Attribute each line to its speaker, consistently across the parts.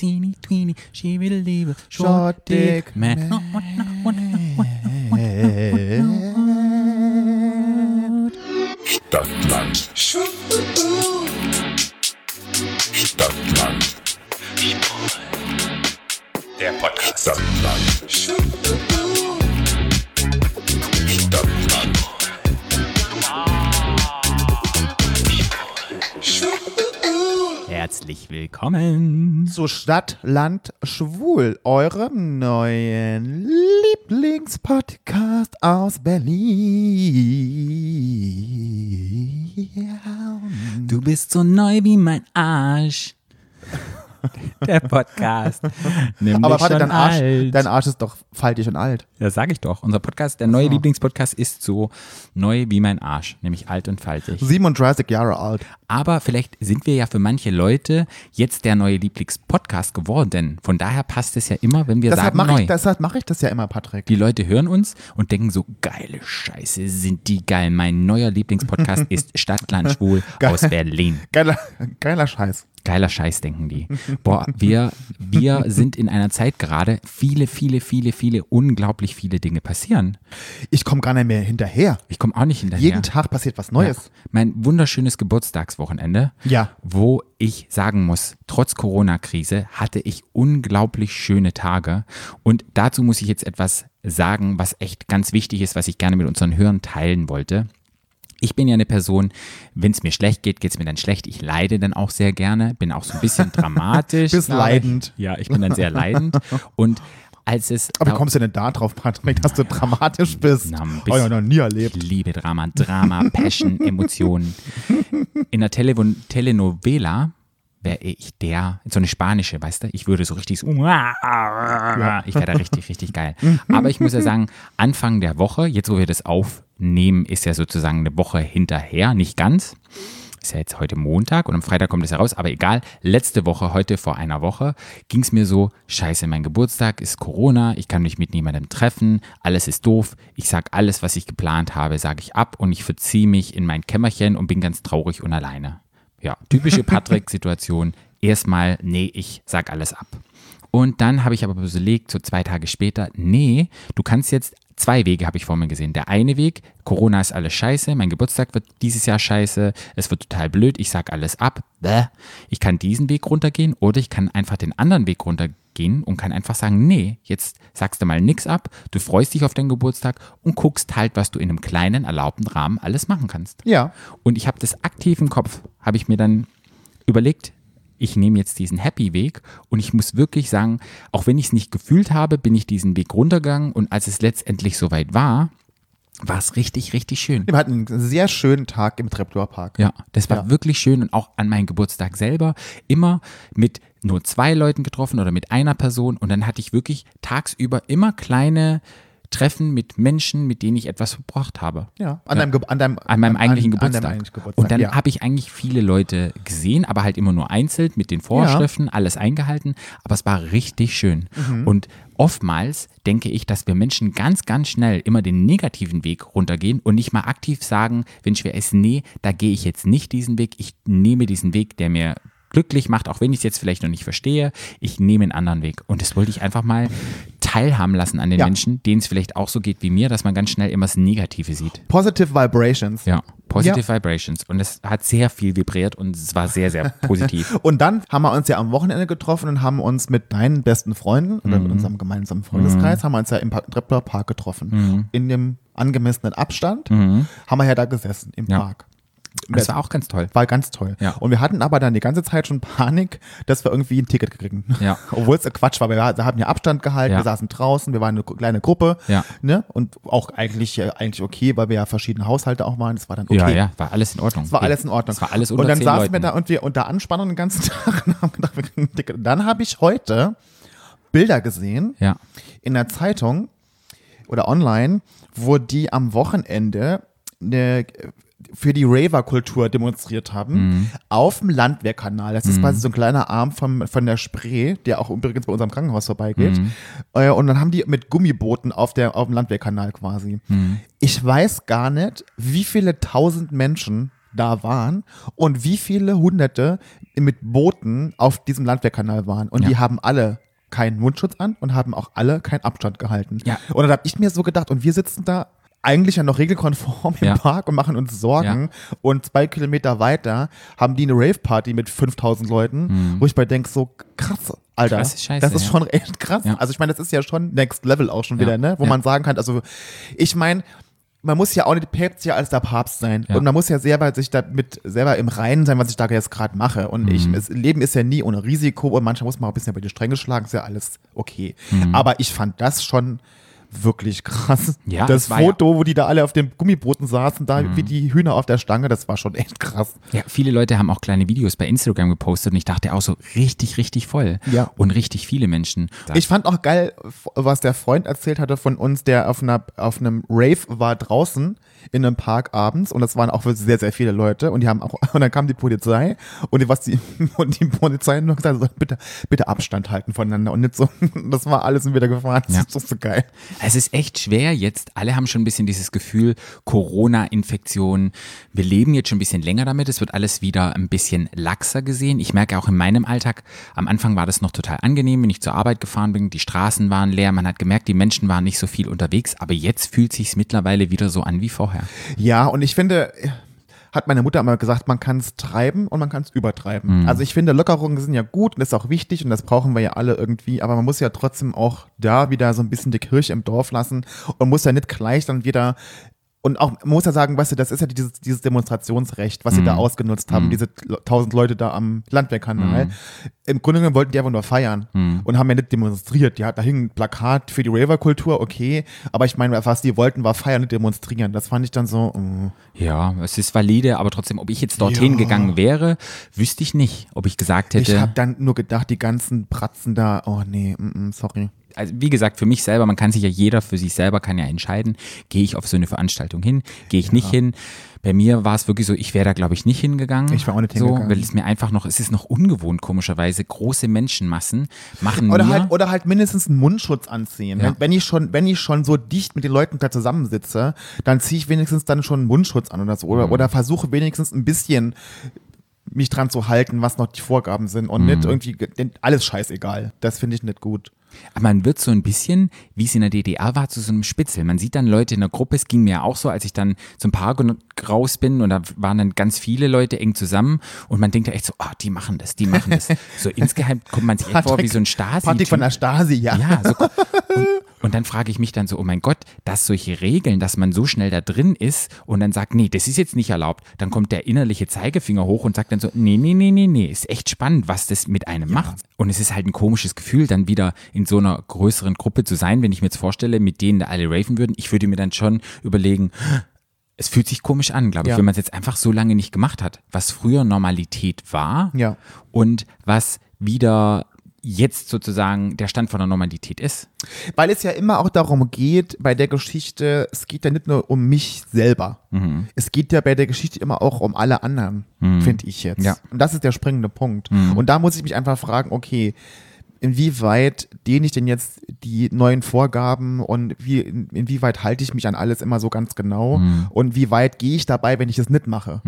Speaker 1: teeny tweeny, she will leave a
Speaker 2: Short
Speaker 1: short
Speaker 2: dick
Speaker 1: man.
Speaker 3: Stadtland. Stadtland. Der Podcast. Stadtland. Stadtland.
Speaker 1: Herzlich willkommen.
Speaker 2: Zu Stadt, Land, Schwul, eurem neuen Lieblingspodcast aus Berlin.
Speaker 1: Du bist so neu wie mein Arsch. Der Podcast. Nämlich
Speaker 2: Aber warte, dein Arsch,
Speaker 1: alt.
Speaker 2: dein Arsch ist doch faltig und alt.
Speaker 1: Ja, sag ich doch. Unser Podcast, der neue
Speaker 2: So.
Speaker 1: Lieblingspodcast ist so neu wie mein Arsch, nämlich alt und faltig.
Speaker 2: 37 Jahre alt.
Speaker 1: Aber vielleicht sind wir ja für manche Leute jetzt der neue Lieblingspodcast geworden. Von daher passt es ja immer, wenn wir
Speaker 2: Deshalb
Speaker 1: sagen
Speaker 2: mache
Speaker 1: neu.
Speaker 2: ich, deshalb mach ich das ja immer, Patrick.
Speaker 1: Die Leute hören uns und denken so, geile Scheiße, sind die geil. Mein neuer Lieblingspodcast ist Stadtland Schwul aus Berlin.
Speaker 2: Geiler, geiler Scheiß.
Speaker 1: Geiler Scheiß, denken die. Boah, wir, wir sind in einer Zeit gerade, viele, viele, viele, viele, unglaublich viele Dinge passieren.
Speaker 2: Ich komme gar nicht mehr hinterher.
Speaker 1: Ich komme auch nicht hinterher.
Speaker 2: Jeden Tag passiert was Neues.
Speaker 1: Ja. Mein wunderschönes Geburtstagswochenende,
Speaker 2: Ja.
Speaker 1: wo ich sagen muss, trotz Corona-Krise hatte ich unglaublich schöne Tage. Und dazu muss ich jetzt etwas sagen, was echt ganz wichtig ist, was ich gerne mit unseren Hörern teilen wollte. Ich bin ja eine Person, wenn es mir schlecht geht, geht es mir dann schlecht. Ich leide dann auch sehr gerne, bin auch so ein bisschen dramatisch.
Speaker 2: Bist leidend.
Speaker 1: Ja, ich bin dann sehr leidend. Und als es
Speaker 2: Aber wie kommst du denn da drauf, Patrick, dass du dramatisch bist?
Speaker 1: Na,
Speaker 2: Oh, ja, noch nie erlebt.
Speaker 1: Ich liebe Drama, Drama, Passion, Emotionen. In der Tele Telenovela wäre ich der, so eine spanische, weißt du, ich würde so richtig so, ich wäre da richtig, richtig geil. Aber ich muss ja sagen, Anfang der Woche, jetzt wo wir das aufnehmen, ist ja sozusagen eine Woche hinterher, nicht ganz. Ist ja jetzt heute Montag und am Freitag kommt es heraus, aber egal. Letzte Woche, heute vor einer Woche, ging es mir so, scheiße, mein Geburtstag ist Corona, ich kann mich mit niemandem treffen, alles ist doof, ich sag alles, was ich geplant habe, sage ich ab und ich verziehe mich in mein Kämmerchen und bin ganz traurig und alleine. Ja, typische Patrick-Situation. Erstmal, nee, ich sag alles ab. Und dann habe ich aber überlegt, so zwei Tage später, nee, du kannst jetzt, zwei Wege habe ich vor mir gesehen. Der eine Weg, Corona ist alles scheiße, mein Geburtstag wird dieses Jahr scheiße, es wird total blöd, ich sag alles ab. Bäh. Ich kann diesen Weg runtergehen oder ich kann einfach den anderen Weg runtergehen und kann einfach sagen, nee, jetzt sagst du mal nix ab, du freust dich auf deinen Geburtstag und guckst halt, was du in einem kleinen, erlaubten Rahmen alles machen kannst.
Speaker 2: Ja.
Speaker 1: Und ich habe das aktiv im Kopf, habe ich mir dann überlegt, ich nehme jetzt diesen Happy-Weg und ich muss wirklich sagen, auch wenn ich es nicht gefühlt habe, bin ich diesen Weg runtergegangen und als es letztendlich soweit war, war es richtig, richtig schön.
Speaker 2: Wir hatten einen sehr schönen Tag im Treptower-Park.
Speaker 1: Ja, das war
Speaker 2: Ja.
Speaker 1: wirklich schön und auch an meinem Geburtstag selber immer mit nur zwei Leuten getroffen oder mit einer Person und dann hatte ich wirklich tagsüber immer kleine Treffen mit Menschen, mit denen ich etwas verbracht habe.
Speaker 2: Ja, an, Deinem, Ge- an, deinem,
Speaker 1: An meinem eigentlichen
Speaker 2: an,
Speaker 1: Geburtstag.
Speaker 2: An deinem eigentlichen Geburtstag.
Speaker 1: Und dann
Speaker 2: ja.
Speaker 1: habe ich eigentlich viele Leute gesehen, aber halt immer nur einzeln mit den Vorschriften, alles eingehalten. Aber es war richtig schön.
Speaker 2: Mhm.
Speaker 1: Und oftmals denke ich, dass wir Menschen ganz, ganz schnell immer den negativen Weg runtergehen und nicht mal aktiv sagen, wenn schwer ist, nee, da gehe ich jetzt nicht diesen Weg. Ich nehme diesen Weg, der mir glücklich macht, auch wenn ich es jetzt vielleicht noch nicht verstehe. Ich nehme einen anderen Weg. Und das wollte ich einfach mal teilhaben lassen an den
Speaker 2: Ja.
Speaker 1: Menschen, denen es vielleicht auch so geht wie mir, dass man ganz schnell immer das Negative sieht.
Speaker 2: Positive Vibrations.
Speaker 1: Ja, Positive Vibrations. Und es hat sehr viel vibriert und es war sehr, sehr positiv.
Speaker 2: Und dann haben wir uns ja am Wochenende getroffen und haben uns mit deinen besten Freunden oder
Speaker 1: Mhm.
Speaker 2: mit unserem gemeinsamen Freundeskreis, haben wir uns ja im Treptower Park getroffen.
Speaker 1: Mhm.
Speaker 2: In dem angemessenen Abstand haben wir ja da gesessen im
Speaker 1: Ja.
Speaker 2: Park.
Speaker 1: Das war auch ganz toll.
Speaker 2: War ganz toll.
Speaker 1: Ja.
Speaker 2: Und wir hatten aber dann die ganze Zeit schon Panik, dass wir irgendwie ein Ticket kriegen.
Speaker 1: Ja.
Speaker 2: Obwohl es Quatsch war. Wir haben ja Abstand gehalten,
Speaker 1: Ja.
Speaker 2: wir saßen draußen, wir waren eine kleine Gruppe.
Speaker 1: Ja.
Speaker 2: Ne? Und auch eigentlich, äh, eigentlich okay, weil wir ja verschiedene Haushalte auch waren. Das war dann okay.
Speaker 1: Ja, ja, war alles in Ordnung.
Speaker 2: Es war alles in Ordnung.
Speaker 1: Es war alles unter
Speaker 2: Und dann saßen
Speaker 1: Leuten.
Speaker 2: wir da und wir unter Anspannung den ganzen Tag und haben gedacht, wir kriegen ein Ticket. Und dann habe ich heute Bilder gesehen
Speaker 1: Ja.
Speaker 2: in der Zeitung oder online, wo die am Wochenende eine, für die Raver-Kultur demonstriert haben
Speaker 1: Mhm.
Speaker 2: auf dem Landwehrkanal. Das ist quasi so ein kleiner Arm vom, von der Spree, der auch übrigens bei unserem Krankenhaus vorbeigeht.
Speaker 1: Mhm.
Speaker 2: Äh, Und dann haben die mit Gummibooten auf, der, auf dem Landwehrkanal quasi.
Speaker 1: Mhm.
Speaker 2: Ich weiß gar nicht, wie viele tausend Menschen da waren und wie viele Hunderte mit Booten auf diesem Landwehrkanal waren. Und
Speaker 1: Ja.
Speaker 2: die haben alle keinen Mundschutz an und haben auch alle keinen Abstand gehalten.
Speaker 1: Ja.
Speaker 2: Und dann habe ich mir so gedacht, und wir sitzen da eigentlich ja noch regelkonform im
Speaker 1: Ja.
Speaker 2: Park und machen uns Sorgen. Und zwei Kilometer weiter haben die eine Rave-Party mit 5000 Leuten, wo ich bei denke, so krass, Alter.
Speaker 1: Krasse Mhm. Scheiße,
Speaker 2: das ist
Speaker 1: ja.
Speaker 2: schon echt krass.
Speaker 1: Ja.
Speaker 2: Also ich meine, das ist ja schon Next Level auch schon
Speaker 1: Ja.
Speaker 2: wieder, ne? Wo
Speaker 1: Ja.
Speaker 2: man sagen kann, also ich meine, man muss ja auch nicht päpstlicher als der Papst sein.
Speaker 1: Ja.
Speaker 2: Und man muss ja selber sich damit selber im Reinen sein, was ich da jetzt gerade mache. Und ich,
Speaker 1: Mhm.
Speaker 2: das Leben ist ja nie ohne Risiko und manchmal muss man auch ein bisschen über die Stränge schlagen, ist ja alles okay.
Speaker 1: Mhm.
Speaker 2: Aber ich fand das schon wirklich krass.
Speaker 1: Ja,
Speaker 2: das
Speaker 1: war ja- Mhm.
Speaker 2: Foto, wo die da alle auf dem Gummibooten saßen, da wie die Hühner auf der Stange, das war schon echt krass.
Speaker 1: Ja, viele Leute haben auch kleine Videos bei Instagram gepostet und ich dachte auch so richtig, richtig voll.
Speaker 2: Ja.
Speaker 1: Und richtig viele Menschen.
Speaker 2: Ich fand auch geil, was der Freund erzählt hatte von uns, der auf, einer, auf einem Rave war draußen in einem Park abends und das waren auch sehr, sehr viele Leute und die haben auch, und dann kam die Polizei und die, was die, und die Polizei hat nur gesagt, so, bitte, bitte Abstand halten voneinander und nicht so, das war alles wieder gefahren, das
Speaker 1: Ja.
Speaker 2: ist doch so geil.
Speaker 1: Es ist echt schwer jetzt. Alle haben schon ein bisschen dieses Gefühl, Corona-Infektion. Wir leben jetzt schon ein bisschen länger damit. Es wird alles wieder ein bisschen laxer gesehen. Ich merke auch in meinem Alltag, am Anfang war das noch total angenehm, wenn ich zur Arbeit gefahren bin. Die Straßen waren leer. Man hat gemerkt, die Menschen waren nicht so viel unterwegs. Aber jetzt fühlt sich mittlerweile wieder so an wie vorher.
Speaker 2: Ja, und ich finde, hat meine Mutter immer gesagt, man kann es treiben und man kann es übertreiben. Also ich finde, Lockerungen sind ja gut und das ist auch wichtig und das brauchen wir ja alle irgendwie, aber man muss ja trotzdem auch da wieder so ein bisschen die Kirche im Dorf lassen und muss ja nicht gleich dann wieder und auch, man muss ja sagen, weißt du, das ist ja dieses, dieses Demonstrationsrecht, was sie da ausgenutzt haben, diese tausend Leute da am Landwehrkanal. Im Grunde genommen wollten die einfach nur feiern und haben ja nicht demonstriert. Ja, da hing ein Plakat für die Raver-Kultur, okay, aber ich meine, was die wollten, war feiern, nicht demonstrieren. Das fand ich dann so, mm.
Speaker 1: Ja, es ist valide, aber trotzdem, ob ich jetzt dorthin
Speaker 2: Ja.
Speaker 1: gegangen wäre, wüsste ich nicht, ob ich gesagt hätte.
Speaker 2: ich habe dann nur gedacht, die ganzen Pratzen da, oh nee, mm, mm, sorry.
Speaker 1: Also wie gesagt, für mich selber, man kann sich ja jeder für sich selber kann ja entscheiden, gehe ich auf so eine Veranstaltung hin, gehe ich nicht hin. Bei mir war es wirklich so, ich wäre da glaube ich nicht hingegangen.
Speaker 2: Ich wäre auch nicht
Speaker 1: so,
Speaker 2: hingegangen.
Speaker 1: Weil es mir einfach noch, es ist noch ungewohnt komischerweise, große Menschenmassen machen
Speaker 2: Oder
Speaker 1: mir,
Speaker 2: halt, oder halt mindestens einen Mundschutz anziehen.
Speaker 1: Ja.
Speaker 2: Wenn, wenn ich schon, wenn ich schon so dicht mit den Leuten da zusammensitze, dann ziehe ich wenigstens dann schon einen Mundschutz an oder so. Oder,
Speaker 1: Mhm.
Speaker 2: oder versuche wenigstens ein bisschen mich dran zu halten, was noch die Vorgaben sind und nicht
Speaker 1: Mhm.
Speaker 2: irgendwie denn alles scheißegal. Das finde ich nicht gut.
Speaker 1: Aber man wird so ein bisschen, wie es in der DDR war, zu so einem Spitzel. Man sieht dann Leute in der Gruppe, es ging mir ja auch so, als ich dann zum Park raus bin und da waren dann ganz viele Leute eng zusammen und man denkt ja echt so, oh, die machen das, die machen das. So insgeheim kommt man sich echt vor wie so ein Stasi.
Speaker 2: Patrick von der Stasi, ja.
Speaker 1: Ja, so, und, und dann frage ich mich dann so, oh mein Gott, dass solche Regeln, dass man so schnell da drin ist und dann sagt, nee, das ist jetzt nicht erlaubt. Dann kommt der innerliche Zeigefinger hoch und sagt dann so, nee, nee, nee, nee, nee, ist echt spannend, was das mit einem macht. Und es ist halt ein komisches Gefühl, dann wieder in so einer größeren Gruppe zu sein, wenn ich mir jetzt vorstelle, mit denen da alle raven würden. Ich würde mir dann schon überlegen, es fühlt sich komisch an, glaube ich,
Speaker 2: Ja.
Speaker 1: wenn man es jetzt einfach so lange nicht gemacht hat. Was früher Normalität war
Speaker 2: Ja.
Speaker 1: und was wieder jetzt sozusagen der Stand von der Normalität ist.
Speaker 2: Weil es ja immer auch darum geht, bei der Geschichte, es geht ja nicht nur um mich selber.
Speaker 1: Mhm.
Speaker 2: Es geht ja bei der Geschichte immer auch um alle anderen, finde ich jetzt.
Speaker 1: Ja.
Speaker 2: Und das ist der springende Punkt.
Speaker 1: Mhm.
Speaker 2: Und da muss ich mich einfach fragen, okay, inwieweit dehne ich denn jetzt die neuen Vorgaben und wie, in, inwieweit halte ich mich an alles immer so ganz genau
Speaker 1: Mhm.
Speaker 2: und wie weit gehe ich dabei, wenn ich es nicht mache?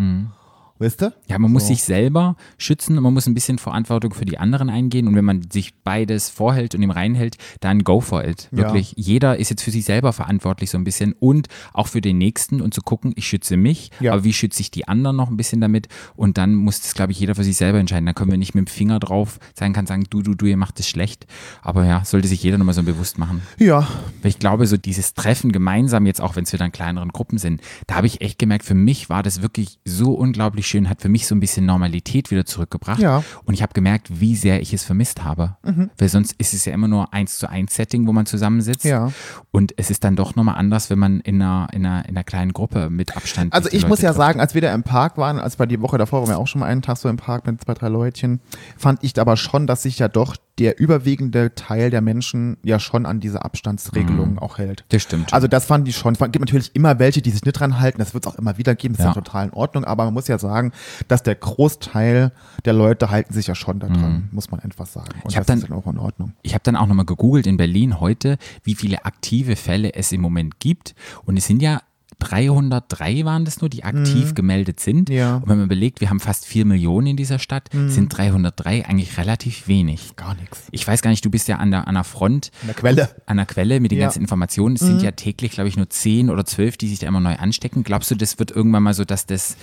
Speaker 2: Weißt du?
Speaker 1: Ja, man muss
Speaker 2: So.
Speaker 1: sich selber schützen und man muss ein bisschen Verantwortung für die anderen eingehen. Und wenn man sich beides vorhält und im Rein hält, dann go for it.
Speaker 2: Ja.
Speaker 1: Wirklich. Jeder ist jetzt für sich selber verantwortlich so ein bisschen und auch für den Nächsten und zu gucken, ich schütze mich,
Speaker 2: Ja.
Speaker 1: aber wie schütze ich die anderen noch ein bisschen damit? Und dann muss das, glaube ich, jeder für sich selber entscheiden. Da können wir nicht mit dem Finger drauf sein, kann sagen, du, du, du, ihr macht es schlecht. Aber ja, sollte sich jeder nochmal so bewusst machen.
Speaker 2: Ja,
Speaker 1: Weil ich glaube, so dieses Treffen gemeinsam, jetzt auch wenn es wieder in kleineren Gruppen sind, da habe ich echt gemerkt, für mich war das wirklich so unglaublich schön, hat für mich so ein bisschen Normalität wieder zurückgebracht.
Speaker 2: Ja. Mhm.
Speaker 1: Und ich habe gemerkt, wie sehr ich es vermisst habe. Weil sonst ist es ja immer nur eins zu eins Setting, wo man zusammensitzt.
Speaker 2: Ja.
Speaker 1: Und es ist dann doch nochmal anders, wenn man in einer, in einer, in einer kleinen Gruppe mit Abstand.
Speaker 2: Also ich muss
Speaker 1: Leute
Speaker 2: ja
Speaker 1: trifft.
Speaker 2: sagen, als wir da im Park waren, als wir die Woche davor waren wir auch schon mal einen Tag so im Park mit zwei, drei Leutchen, fand ich aber schon, dass sich ja doch der überwiegende Teil der Menschen ja schon an diese Abstandsregelungen auch hält.
Speaker 1: Das stimmt.
Speaker 2: Also das fand ich schon. Es gibt natürlich immer welche, die sich nicht dran halten. Das wird es auch immer wieder geben. Das ist
Speaker 1: Ja.
Speaker 2: ja total in Ordnung. Aber man muss ja sagen, dass der Großteil der Leute halten sich ja schon daran, muss man einfach sagen. Und
Speaker 1: Mhm. Ich
Speaker 2: das
Speaker 1: dann-
Speaker 2: ist dann auch in Ordnung.
Speaker 1: Ich habe dann auch nochmal gegoogelt in Berlin heute, wie viele aktive Fälle es im Moment gibt. Und es sind ja 303 waren das nur, die aktiv gemeldet sind.
Speaker 2: Mhm. Ja. Mhm.
Speaker 1: Und wenn man überlegt, wir haben fast 4 Millionen in dieser Stadt, sind 303 eigentlich relativ wenig.
Speaker 2: Gar nichts.
Speaker 1: Ich weiß gar nicht, du bist ja an der, an der Front,
Speaker 2: An der Quelle.
Speaker 1: an der Quelle mit den
Speaker 2: Ja. Mhm.
Speaker 1: ganzen Informationen. Es sind ja täglich, glaube ich, nur 10 oder 12, die sich da immer neu anstecken. Glaubst du, das wird irgendwann mal so, dass das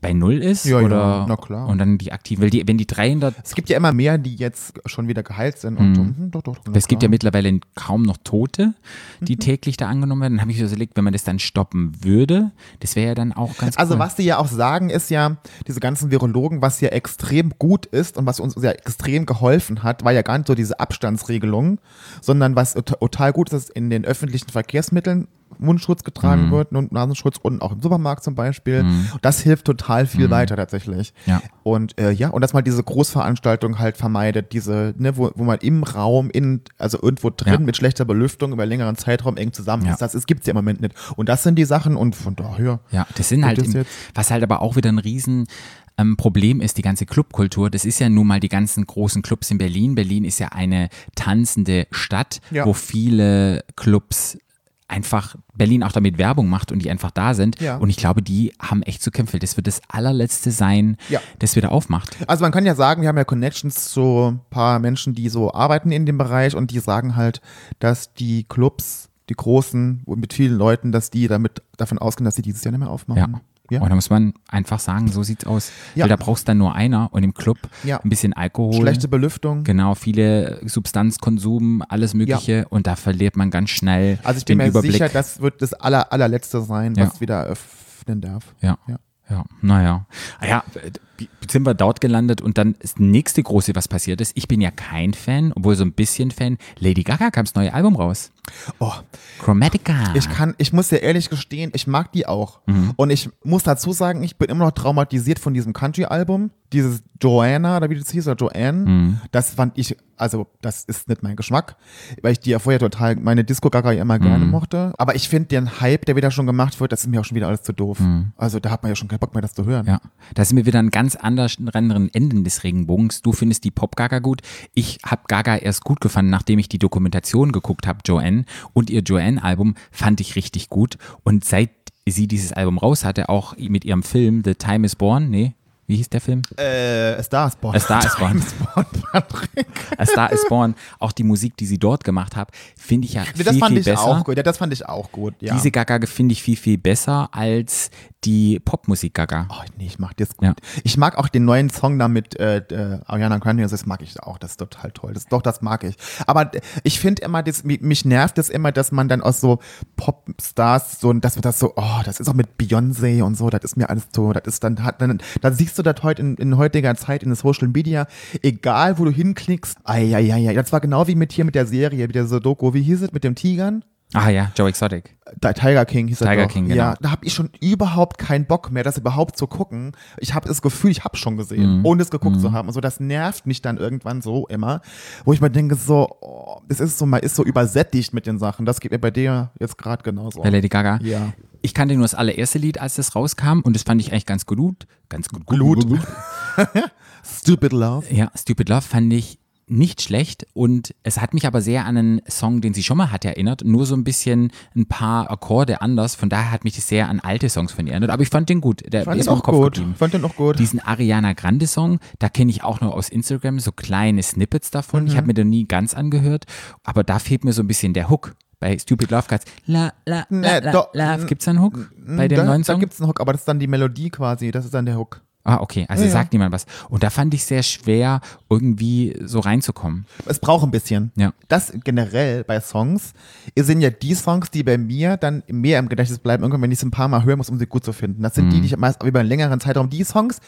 Speaker 1: bei Null ist?
Speaker 2: Ja, ja,
Speaker 1: oder,
Speaker 2: na klar.
Speaker 1: Und dann die aktiven, weil die, wenn die 300
Speaker 2: Es gibt ja immer mehr, die jetzt schon wieder geheilt sind. Und, mhm. doch, doch, doch,
Speaker 1: Es gibt ja mittlerweile kaum noch Tote, die
Speaker 2: Mhm.
Speaker 1: täglich da angenommen werden. Dann habe ich so überlegt, wenn man das dann stoppen würde, das wäre ja dann auch ganz
Speaker 2: Also
Speaker 1: cool.
Speaker 2: was die ja auch sagen, ist ja, diese ganzen Virologen, was ja extrem gut ist und was uns ja extrem geholfen hat, war ja gar nicht so diese Abstandsregelung, sondern was tot- total gut ist, in den öffentlichen Verkehrsmitteln Mundschutz getragen
Speaker 1: Mhm.
Speaker 2: wird und Nasenschutz und auch im Supermarkt zum Beispiel. Das hilft total viel weiter tatsächlich.
Speaker 1: Mhm. Ja.
Speaker 2: Und äh, ja, und dass man diese Großveranstaltung halt vermeidet, diese, ne, wo, wo man im Raum, in, also irgendwo drin
Speaker 1: Ja.
Speaker 2: mit schlechter Belüftung über längeren Zeitraum eng zusammen
Speaker 1: Ja.
Speaker 2: ist. Das, das gibt es ja im Moment nicht. Und das sind die Sachen und von daher.
Speaker 1: Ja, das sind halt,
Speaker 2: das
Speaker 1: im, was halt aber auch wieder ein riesen ähm, Problem ist, die ganze Clubkultur. Das ist ja nun mal die ganzen großen Clubs in Berlin. Berlin ist ja eine tanzende Stadt,
Speaker 2: Ja.
Speaker 1: wo viele Clubs einfach Berlin auch damit Werbung macht und die einfach da sind.
Speaker 2: Ja.
Speaker 1: Und ich glaube, die haben echt zu kämpfen. Das wird das allerletzte sein,
Speaker 2: Ja.
Speaker 1: das wieder aufmacht.
Speaker 2: Also man kann ja sagen, wir haben ja Connections zu ein paar Menschen, die so arbeiten in dem Bereich und die sagen halt, dass die Clubs, die großen, mit vielen Leuten, dass die damit davon ausgehen, dass sie dieses Jahr nicht mehr aufmachen.
Speaker 1: Ja.
Speaker 2: Ja.
Speaker 1: Und da muss man einfach sagen, so sieht's aus.
Speaker 2: Ja.
Speaker 1: Weil da brauchst dann nur einer und im Club
Speaker 2: Ja.
Speaker 1: ein bisschen Alkohol.
Speaker 2: Schlechte Belüftung.
Speaker 1: Genau, viele Substanzkonsum, alles Mögliche und da verliert man ganz schnell
Speaker 2: Also ich bin
Speaker 1: den
Speaker 2: mir
Speaker 1: Überblick.
Speaker 2: sicher, das wird das aller, allerletzte sein, was wieder öffnen darf.
Speaker 1: ja.
Speaker 2: Ja.
Speaker 1: ja. naja. Ah ja, sind wir dort gelandet und dann das nächste große, was passiert ist. Ich bin ja kein Fan, obwohl so ein bisschen Fan. Lady Gaga kam das neue Album raus.
Speaker 2: Oh,
Speaker 1: Chromatica.
Speaker 2: ich kann, ich muss dir ehrlich gestehen, ich mag die auch. Und ich muss dazu sagen, ich bin immer noch traumatisiert von diesem Country-Album. Dieses Joanna, oder wie das hieß, oder Joanne. Das fand ich, also, das ist nicht mein Geschmack, weil ich die ja vorher total, meine Disco-Gaga ja immer gerne mochte. Aber ich finde den Hype, der wieder schon gemacht wird, das ist mir auch schon wieder alles zu doof. Also, da hat man ja schon keinen Bock mehr, das zu hören.
Speaker 1: Ja, da sind wir wieder an ganz anderen Enden des Regenbogens. Du findest die Pop-Gaga gut. Ich habe Gaga erst gut gefunden, nachdem ich die Dokumentation geguckt habe, Joanne. Und ihr Joanne-Album fand ich richtig gut. Und seit sie dieses Album raus hatte, auch mit ihrem Film The Time is Born, nee, wie hieß der Film?
Speaker 2: Äh, A Star is Born.
Speaker 1: A Star is Born.
Speaker 2: Is Born.
Speaker 1: A Star is Born, auch die Musik, die sie dort gemacht hat, finde ich ja
Speaker 2: Nee,
Speaker 1: viel,
Speaker 2: das fand
Speaker 1: viel
Speaker 2: ich
Speaker 1: besser.
Speaker 2: auch gut. Ja, das fand ich auch gut. Ja.
Speaker 1: Diese Gaga finde ich viel, viel besser als die Popmusik-Gaga.
Speaker 2: Oh, nee, ich mag das gut.
Speaker 1: Ja.
Speaker 2: Ich mag auch den neuen Song da mit äh, äh, Ariana Grande, das mag ich auch, das ist total toll. Das, doch, das mag ich. Aber ich finde immer, das, mi- mich nervt es immer, dass man dann aus so Popstars so, dass wir das so, oh, das ist auch mit Beyoncé und so, das ist mir alles so, das ist dann, hat dann, da siehst du das heute in, in heutiger Zeit in den Social Media, egal wo du hinklickst, ai. das war genau wie mit hier mit der Serie, mit der Sudoku, wie hieß es, mit dem Tigern?
Speaker 1: Ah ja, Joe Exotic.
Speaker 2: Da, Tiger King hieß er
Speaker 1: Tiger
Speaker 2: doch.
Speaker 1: King, genau.
Speaker 2: Ja, da habe ich schon überhaupt keinen Bock mehr, das überhaupt zu gucken. Ich habe das Gefühl, ich habe schon gesehen, ohne es geguckt zu haben. Und so, das nervt mich dann irgendwann so immer, wo ich mir denke, so, oh, es ist so, man ist so übersättigt mit den Sachen. Das geht mir bei dir jetzt gerade genauso.
Speaker 1: Bei Lady Gaga.
Speaker 2: Ja.
Speaker 1: Ich kannte nur das allererste Lied, als das rauskam und das fand ich eigentlich ganz gut. Ganz gut.
Speaker 2: Glut. Stupid Love.
Speaker 1: Ja, Stupid Love fand ich nicht schlecht und es hat mich aber sehr an einen Song, den sie schon mal hatte, erinnert. Nur so ein bisschen ein paar Akkorde anders. Von daher hat mich das sehr an alte Songs von ihr erinnert. Aber ich fand den gut. Der
Speaker 2: Fand
Speaker 1: ist
Speaker 2: auch
Speaker 1: Kopf
Speaker 2: gut.
Speaker 1: geblieben.
Speaker 2: Fand den auch gut.
Speaker 1: Diesen Ariana Grande Song, da kenne ich auch nur aus Instagram so kleine Snippets davon. Ich habe mir den nie ganz angehört, aber da fehlt mir so ein bisschen der Hook. Bei Stupid Love Cuts, la, la, la,
Speaker 2: Nee,
Speaker 1: la, Love.
Speaker 2: mm,
Speaker 1: Gibt's da einen Hook bei dem
Speaker 2: da,
Speaker 1: neuen
Speaker 2: Da
Speaker 1: Song?
Speaker 2: gibt es einen Hook, aber das ist dann die Melodie quasi, das ist dann der Hook.
Speaker 1: Ah, okay. Also
Speaker 2: Ja, ja.
Speaker 1: sagt niemand was. Und da fand ich sehr schwer, irgendwie so reinzukommen.
Speaker 2: Es braucht ein bisschen.
Speaker 1: Ja.
Speaker 2: Das generell bei Songs sind ja die Songs, die bei mir dann mehr im Gedächtnis bleiben, irgendwann, wenn ich es ein paar Mal hören muss, um sie gut zu finden. Das sind die, die ich meist über einen längeren Zeitraum, die Songs,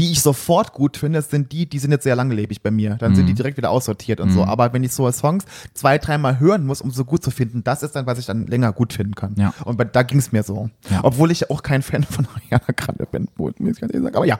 Speaker 2: die ich sofort gut finde, das sind die, die sind jetzt sehr langlebig bei mir. Dann sind die direkt wieder aussortiert und so. Aber wenn ich so Songs zwei, dreimal hören muss, um sie gut zu finden, das ist dann, was ich dann länger gut finden kann.
Speaker 1: Ja.
Speaker 2: Und da ging es mir so.
Speaker 1: Ja.
Speaker 2: Obwohl ich auch kein Fan von Ariana Grande bin, muss ich ganz ehrlich sagen. Aber ja.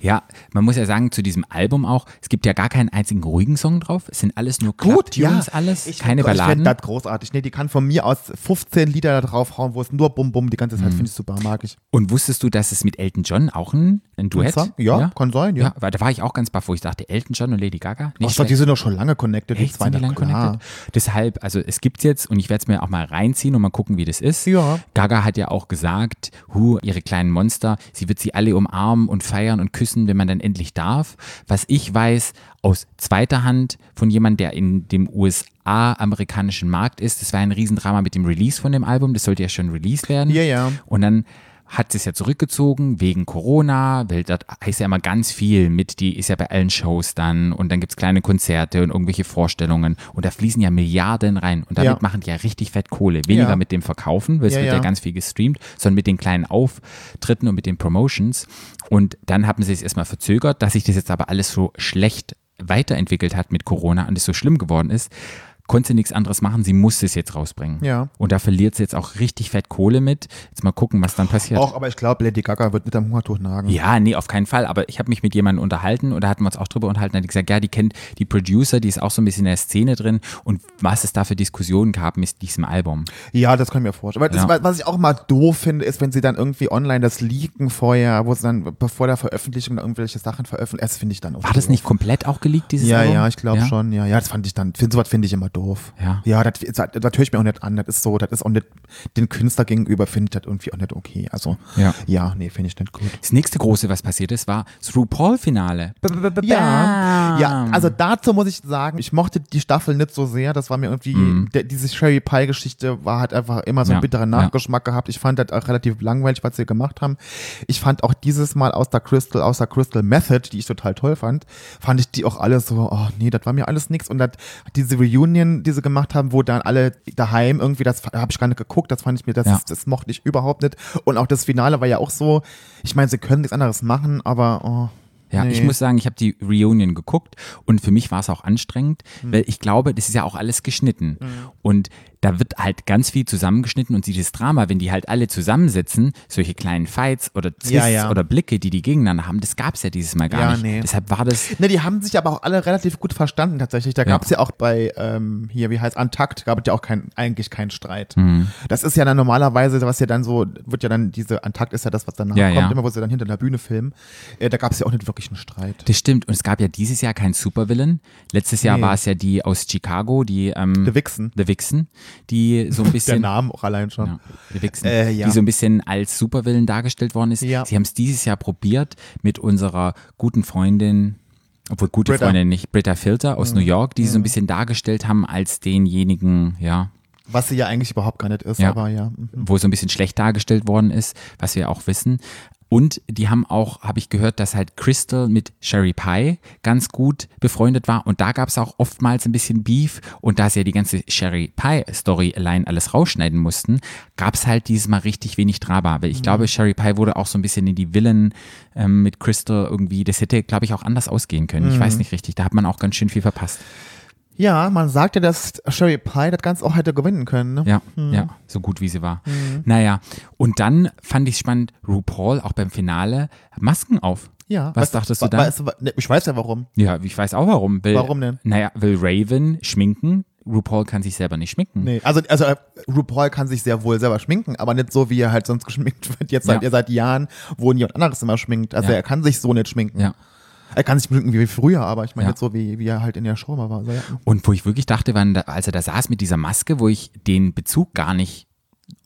Speaker 1: Ja, man muss ja sagen, zu diesem Album auch, es gibt ja gar keinen einzigen ruhigen Song drauf. Es sind alles nur Club-Tunes, alles,
Speaker 2: Ich
Speaker 1: keine
Speaker 2: find- Ich
Speaker 1: Balladen.
Speaker 2: finde das großartig. Nee, die kann von mir aus 15 Lieder da draufhauen, wo es nur Bum Bum die ganze
Speaker 1: Mhm.
Speaker 2: Zeit, finde ich super, mag ich.
Speaker 1: Und wusstest du, dass es mit Elton John auch ein, ein Duett?
Speaker 2: Song? Ja, kann sein, ja.
Speaker 1: ja. Da war ich auch ganz baff, wo ich dachte, Elton John und Lady Gaga. Nicht
Speaker 2: Ach die sind doch schon lange connected.
Speaker 1: Echt,
Speaker 2: zwei,
Speaker 1: sind die
Speaker 2: na
Speaker 1: lang
Speaker 2: klar.
Speaker 1: connected? Deshalb, also es gibt's jetzt und ich werde es mir auch mal reinziehen und mal gucken, wie das ist.
Speaker 2: Ja.
Speaker 1: Gaga hat ja auch gesagt, hu, ihre kleinen Monster, sie wird sie alle umarmen und feiern und küssen, wenn man dann endlich darf. Was ich weiß aus zweiter Hand von jemandem, der in dem USA-amerikanischen Markt ist, das war ein Riesendrama mit dem Release von dem Album, das sollte ja schon released werden.
Speaker 2: Ja, ja.
Speaker 1: Und dann hat sie es ja zurückgezogen wegen Corona, weil das heißt ja immer ganz viel mit, die ist ja bei allen Shows dann und dann gibt's kleine Konzerte und irgendwelche Vorstellungen und da fließen ja Milliarden rein und damit
Speaker 2: Ja.
Speaker 1: machen die ja richtig fett Kohle. Weniger
Speaker 2: Ja.
Speaker 1: mit dem Verkaufen, weil es
Speaker 2: Ja,
Speaker 1: wird ja.
Speaker 2: ja.
Speaker 1: ganz viel gestreamt, sondern mit den kleinen Auftritten und mit den Promotions. Und dann haben sie es erstmal verzögert, dass sich das jetzt aber alles so schlecht weiterentwickelt hat mit Corona und es so schlimm geworden ist, konnte sie nichts anderes machen, sie musste es jetzt rausbringen.
Speaker 2: Ja.
Speaker 1: Und da verliert sie jetzt auch richtig fett Kohle mit. Jetzt mal gucken, was dann passiert.
Speaker 2: Auch, aber ich glaube, Lady Gaga wird mit am Hungertuch nagen.
Speaker 1: Ja, nee, auf keinen Fall. Aber ich habe mich mit jemandem unterhalten und da hatten wir uns auch drüber unterhalten. Da hat die gesagt, ja, die kennt die Producer, die ist auch so ein bisschen in der Szene drin und was es da für Diskussionen gab mit diesem Album.
Speaker 2: Ja, das kann ich mir vorstellen. Aber
Speaker 1: Ja.
Speaker 2: das, was ich auch mal doof finde, ist, wenn sie dann irgendwie online das leaken vorher, wo sie dann bevor der Veröffentlichung irgendwelche Sachen veröffentlichen, das finde ich dann auch
Speaker 1: War das
Speaker 2: doof.
Speaker 1: nicht komplett auch geleakt, dieses
Speaker 2: Ja,
Speaker 1: Album?
Speaker 2: ja, ich glaube schon. Ja, ja, das fand ich dann, find, sowas finde ich immer doof.
Speaker 1: Ja.
Speaker 2: Ja, das, das, das höre ich mir auch nicht an. Das ist so, das ist auch nicht, den Künstler gegenüber finde ich das irgendwie auch nicht okay. Also,
Speaker 1: Ja.
Speaker 2: ja nee, finde ich nicht gut.
Speaker 1: Das nächste große, was passiert ist, war das RuPaul-Finale.
Speaker 2: Ja, ja, also dazu muss ich sagen, ich mochte die Staffel nicht so sehr. Das war mir irgendwie, der, diese Sherry Pie Geschichte war halt einfach immer so einen
Speaker 1: Mhm. Ja,
Speaker 2: bitteren. Nachgeschmack gehabt. Ich fand das auch relativ langweilig, was sie gemacht haben. Ich fand auch dieses Mal aus der Crystal, aus der Crystal Method, die ich total toll fand, fand ich die auch alle so, oh nee, das war mir alles nix. Und das, diese Reunion, die sie gemacht haben, wo dann alle daheim irgendwie, das habe ich gar nicht geguckt, das fand ich mir, das,
Speaker 1: Ja.
Speaker 2: das mochte ich überhaupt nicht. Und auch das Finale war ja auch so, ich meine, sie können nichts anderes machen, aber oh,
Speaker 1: Ja,
Speaker 2: nee.
Speaker 1: ich muss sagen, ich habe die Reunion geguckt und für mich war es auch anstrengend,
Speaker 2: Hm.
Speaker 1: weil ich glaube, das ist ja auch alles geschnitten. Und da wird halt ganz viel zusammengeschnitten und dieses Drama, wenn die halt alle zusammensitzen, solche kleinen Fights oder Twists
Speaker 2: Ja, ja.
Speaker 1: oder Blicke, die die gegeneinander haben, das gab es ja dieses Mal gar
Speaker 2: Ja,
Speaker 1: nicht.
Speaker 2: nee.
Speaker 1: Deshalb war das,
Speaker 2: Ne, die haben sich aber auch alle relativ gut verstanden tatsächlich. Da gab es ja auch bei, ähm, hier, wie heißt Antakt, gab es ja auch kein, eigentlich keinen Streit.
Speaker 1: Mhm.
Speaker 2: Das ist ja dann normalerweise, was ja dann so, wird ja dann, diese Antakt ist ja das, was danach kommt, immer wo sie dann hinter der Bühne filmen. Äh, da gab es ja auch nicht wirklich einen Streit.
Speaker 1: das stimmt. Und es gab ja dieses Jahr keinen Supervillain. Letztes Jahr
Speaker 2: Nee.
Speaker 1: war es ja die aus Chicago, die ähm,
Speaker 2: The Vixen.
Speaker 1: The Vixen, die so ein
Speaker 2: Der
Speaker 1: bisschen
Speaker 2: Name auch allein schon.
Speaker 1: Ja, Vixen,
Speaker 2: Äh, ja.
Speaker 1: die so ein bisschen als Supervillain dargestellt worden ist.
Speaker 2: Ja.
Speaker 1: Sie haben es dieses Jahr probiert mit unserer guten Freundin, obwohl gute
Speaker 2: Britta. Mhm.
Speaker 1: Freundin nicht, Britta Filter aus New York, die sie so ein bisschen dargestellt haben als denjenigen, ja,
Speaker 2: Was sie ja eigentlich überhaupt gar nicht ist,
Speaker 1: Ja.
Speaker 2: aber ja. mhm.
Speaker 1: wo so ein bisschen schlecht dargestellt worden ist, was wir auch wissen. Und die haben auch, habe ich gehört, dass halt Crystal mit Sherry Pie ganz gut befreundet war. Und da gab es auch oftmals ein bisschen Beef. Und da sie ja die ganze Sherry Pie Story allein alles rausschneiden mussten, gab es halt dieses Mal richtig wenig Drama. Weil ich glaube, Sherry Pie wurde auch so ein bisschen in die Villen ähm, mit Crystal irgendwie. Das hätte, glaube ich, auch anders ausgehen können. Ich weiß nicht richtig. Da hat man auch ganz schön viel verpasst.
Speaker 2: Ja, man sagt ja, dass Sherry Pie das Ganze auch hätte gewinnen können. Ne?
Speaker 1: Ja,
Speaker 2: Mhm.
Speaker 1: ja, so gut wie sie war. Naja, und dann fand ich spannend, RuPaul auch beim Finale Masken auf.
Speaker 2: Ja.
Speaker 1: Was
Speaker 2: Weißt
Speaker 1: dachtest du da?
Speaker 2: weißt ne, ich weiß ja warum.
Speaker 1: Ja, ich weiß auch warum. Will,
Speaker 2: Warum denn?
Speaker 1: Naja, will Raven schminken. RuPaul kann sich selber nicht schminken.
Speaker 2: Nee, also, also äh, RuPaul kann sich sehr wohl selber schminken, aber nicht so, wie er halt sonst geschminkt wird. Jetzt seit,
Speaker 1: Ja.
Speaker 2: seit Jahren, wo niemand anderes immer schminkt. Also
Speaker 1: Ja.
Speaker 2: er kann sich so nicht schminken.
Speaker 1: Ja.
Speaker 2: Er kann sich schminken wie früher, aber ich meine
Speaker 1: Ja.
Speaker 2: nicht so, wie, wie er halt in der Show mal war.
Speaker 1: Und wo ich wirklich dachte, als er da saß mit dieser Maske, wo ich den Bezug gar nicht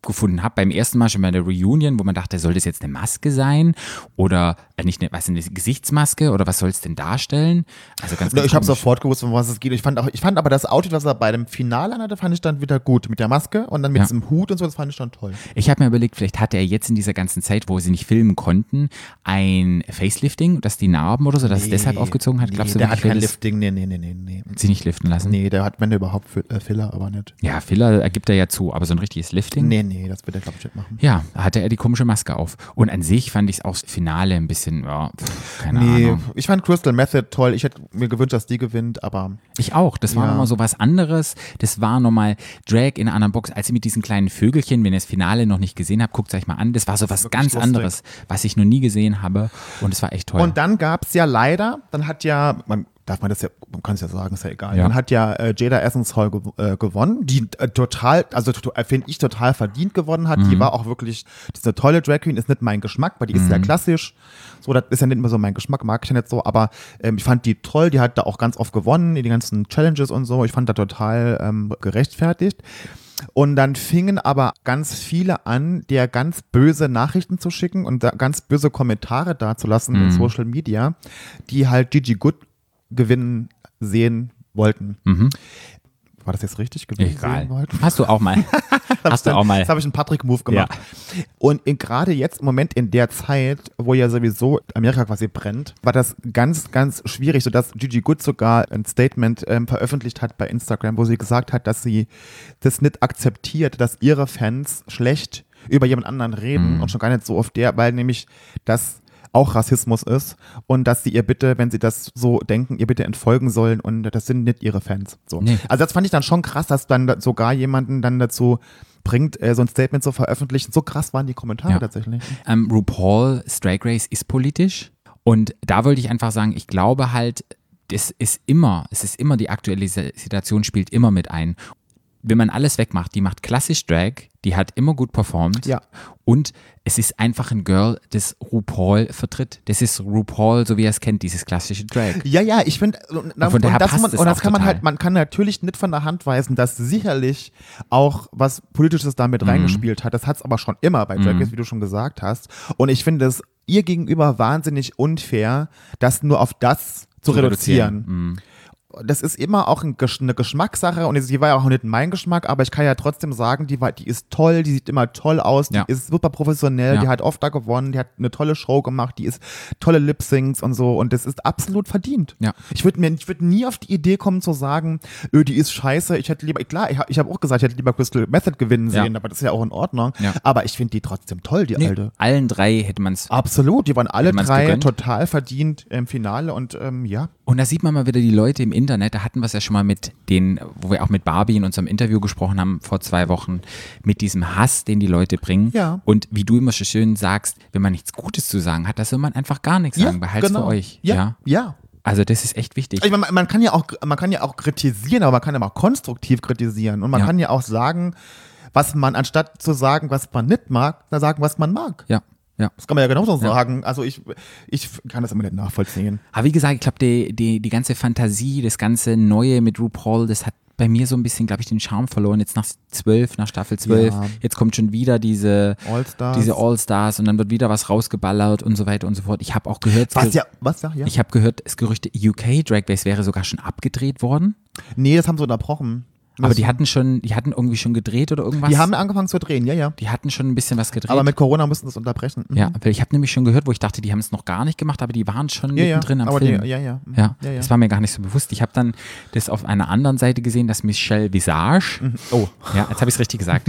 Speaker 1: gefunden habe, beim ersten Mal schon bei der Reunion, wo man dachte, soll das jetzt eine Maske sein oder äh, nicht eine, was eine Gesichtsmaske oder was soll es denn darstellen? Also ganz, ganz
Speaker 2: ich habe sofort gewusst, um was es geht. Ich fand, auch, ich fand aber das Outfit, was er bei dem Finale anhatte, fand ich dann wieder gut. Mit der Maske und dann mit
Speaker 1: Ja.
Speaker 2: diesem Hut und so, das fand ich dann toll.
Speaker 1: Ich habe mir überlegt, vielleicht hatte er jetzt in dieser ganzen Zeit, wo sie nicht filmen konnten, ein Facelifting, dass die Narben oder so, dass es deshalb aufgezogen hat.
Speaker 2: Nee,
Speaker 1: Glaubst du,
Speaker 2: der hat kein Lifting. Nee, nee, nee, nee, nee.
Speaker 1: sie nicht liften lassen?
Speaker 2: Nee, der hat, wenn der überhaupt, äh, Filler, aber nicht.
Speaker 1: Ja, Filler ergibt er ja zu, aber so ein richtiges Lifting?
Speaker 2: Nee, nee. Nee, das wird er, ich, nicht machen.
Speaker 1: Ja, da hatte er die komische Maske auf. Und an sich fand ich es auch das Finale ein bisschen, ja, pff, keine
Speaker 2: Nee,
Speaker 1: Ahnung.
Speaker 2: ich fand Crystal Method toll. Ich hätte mir gewünscht, dass die gewinnt, aber
Speaker 1: Ich auch. Das war
Speaker 2: Ja.
Speaker 1: nochmal so was anderes. Das war nochmal Drag in einer anderen Box, als mit diesen kleinen Vögelchen, wenn ihr das Finale noch nicht gesehen habt, guckt es euch mal an. Das war so was ganz
Speaker 2: lustig.
Speaker 1: anderes, was ich noch nie gesehen habe. Und es war echt toll.
Speaker 2: Und dann gab es ja leider, dann hat ja, man darf man das ja, man kann es ja sagen, ist ja egal.
Speaker 1: Ja.
Speaker 2: Dann hat ja äh, Jada Essence Hall gew äh, gewonnen, die äh, total, also to- äh, finde ich total verdient gewonnen hat.
Speaker 1: Mhm.
Speaker 2: Die war auch wirklich, die ist eine tolle Drag Queen, ist nicht mein Geschmack, weil die ist
Speaker 1: Mhm.
Speaker 2: sehr klassisch. So, das ist ja nicht immer so mein Geschmack, mag ich ja nicht so, aber ähm, ich fand die toll, die hat da auch ganz oft gewonnen, in die ganzen Challenges und so. Ich fand da total ähm, gerechtfertigt. Und dann fingen aber ganz viele an, dir ganz böse Nachrichten zu schicken und ganz böse Kommentare dazulassen
Speaker 1: Mhm.
Speaker 2: in Social Media, die halt Gigi Good gewinnen sehen wollten. War das jetzt richtig? Gewinnen
Speaker 1: Mhm. Egal.
Speaker 2: sehen wollten?
Speaker 1: Hast du auch mal. hast du auch mal.
Speaker 2: Das habe ich einen Patrick-Move gemacht. Und in- gerade jetzt im Moment in der Zeit, wo ja sowieso Amerika quasi brennt, war das ganz, ganz schwierig, sodass Gigi Good sogar ein Statement ähm, veröffentlicht hat bei Instagram, wo sie gesagt hat, dass sie das nicht akzeptiert, dass ihre Fans schlecht über jemand anderen reden und schon gar nicht so auf der, weil nämlich das auch Rassismus ist und dass sie ihr bitte, wenn sie das so denken, ihr bitte entfolgen sollen und das sind nicht ihre Fans. So.
Speaker 1: Nee.
Speaker 2: Also das fand ich dann schon krass, dass dann da- sogar jemanden dann dazu bringt, äh, so ein Statement zu veröffentlichen. So krass waren die Kommentare
Speaker 1: Ja.
Speaker 2: tatsächlich.
Speaker 1: Ähm, RuPaul's Drag Race ist politisch. Und da wollte ich einfach sagen, ich glaube halt, es ist immer, es ist immer die aktuelle Situation spielt immer mit ein. Wenn man alles wegmacht, die macht klassisch Drag, die hat immer gut performt.
Speaker 2: Ja.
Speaker 1: Und es ist einfach ein Girl, das RuPaul vertritt. Das ist RuPaul, so wie er es kennt, dieses klassische Drag.
Speaker 2: Ja, ja, ich finde, und, und,
Speaker 1: daher
Speaker 2: das, man, und das kann man halt, man kann natürlich nicht von der Hand weisen, dass sicherlich auch was Politisches damit
Speaker 1: Mhm.
Speaker 2: reingespielt hat. Das hat es aber schon immer bei Drag Race, wie du schon gesagt hast. Und ich finde es ihr gegenüber wahnsinnig unfair, das nur auf das zu, reduzieren.
Speaker 1: Mhm.
Speaker 2: Das ist immer auch ein, Gesch- eine Geschmackssache und sie war ja auch nicht mein Geschmack, aber ich kann ja trotzdem sagen, die, war, die ist toll, die sieht immer toll aus, die
Speaker 1: Ja.
Speaker 2: ist super professionell,
Speaker 1: Ja.
Speaker 2: die hat oft da gewonnen, die hat eine tolle Show gemacht, die ist tolle Lip-Syncs und so und das ist absolut verdient.
Speaker 1: Ja.
Speaker 2: Ich würde mir, ich würde nie auf die Idee kommen zu sagen, öh, die ist scheiße, ich hätte lieber, klar, ich habe ich hab auch gesagt, ich hätte lieber Crystal Method gewinnen
Speaker 1: Ja.
Speaker 2: sehen, aber das ist ja auch in Ordnung,
Speaker 1: Ja.
Speaker 2: aber ich finde die trotzdem toll, die
Speaker 1: Nee,
Speaker 2: alte.
Speaker 1: allen drei hätte man es.
Speaker 2: Absolut, die waren alle drei
Speaker 1: gegönnt.
Speaker 2: total verdient im Finale und ähm, ja.
Speaker 1: Und da sieht man mal wieder die Leute im Internet, da hatten wir es ja schon mal mit den, wo wir auch mit Barbie in unserem Interview gesprochen haben vor zwei Wochen, mit diesem Hass, den die Leute bringen.
Speaker 2: Ja.
Speaker 1: Und wie du immer so schön sagst, wenn man nichts Gutes zu sagen hat, da soll man einfach gar nichts sagen. Behalt's für euch.
Speaker 2: genau. Ja,
Speaker 1: ja.
Speaker 2: ja.
Speaker 1: Also das ist echt wichtig.
Speaker 2: Ich meine, man, man kann ja auch, man kann ja auch kritisieren, aber man kann ja auch konstruktiv kritisieren. Und man
Speaker 1: Ja.
Speaker 2: kann ja auch sagen, was man, anstatt zu sagen, was man nicht mag, dann sagen, was man mag.
Speaker 1: Ja, ja.
Speaker 2: Das kann man ja genauso sagen. Also ich, ich kann das immer nicht nachvollziehen.
Speaker 1: Aber wie gesagt, ich glaube, die, die, die ganze Fantasie, das ganze Neue mit RuPaul, das hat bei mir so ein bisschen, glaube ich, den Charme verloren. Jetzt nach zwölf, nach Staffel zwölf,
Speaker 2: Ja.
Speaker 1: jetzt kommt schon wieder diese
Speaker 2: All-Stars.
Speaker 1: diese All-Stars und dann wird wieder was rausgeballert und so weiter und so fort. Ich habe auch gehört,
Speaker 2: Was ja, was ja, ja.
Speaker 1: ich habe gehört, das Gerüchte UK Drag Race wäre sogar schon abgedreht worden.
Speaker 2: nee, das haben sie unterbrochen.
Speaker 1: Aber die hatten schon, die hatten irgendwie schon gedreht oder irgendwas.
Speaker 2: die haben angefangen zu drehen, ja, ja.
Speaker 1: die hatten schon ein bisschen was gedreht.
Speaker 2: Aber mit Corona mussten sie es unterbrechen. Mhm.
Speaker 1: ja, weil ich habe nämlich schon gehört, wo ich dachte, die haben es noch gar nicht gemacht, aber die waren schon
Speaker 2: ja, ja.
Speaker 1: mittendrin am
Speaker 2: aber
Speaker 1: Film.
Speaker 2: Die, ja, ja. Mhm.
Speaker 1: Ja,
Speaker 2: ja, ja.
Speaker 1: das war mir gar nicht so bewusst. Ich habe dann das auf einer anderen Seite gesehen, dass Michelle Visage,
Speaker 2: Oh.
Speaker 1: ja, jetzt habe ich es richtig gesagt,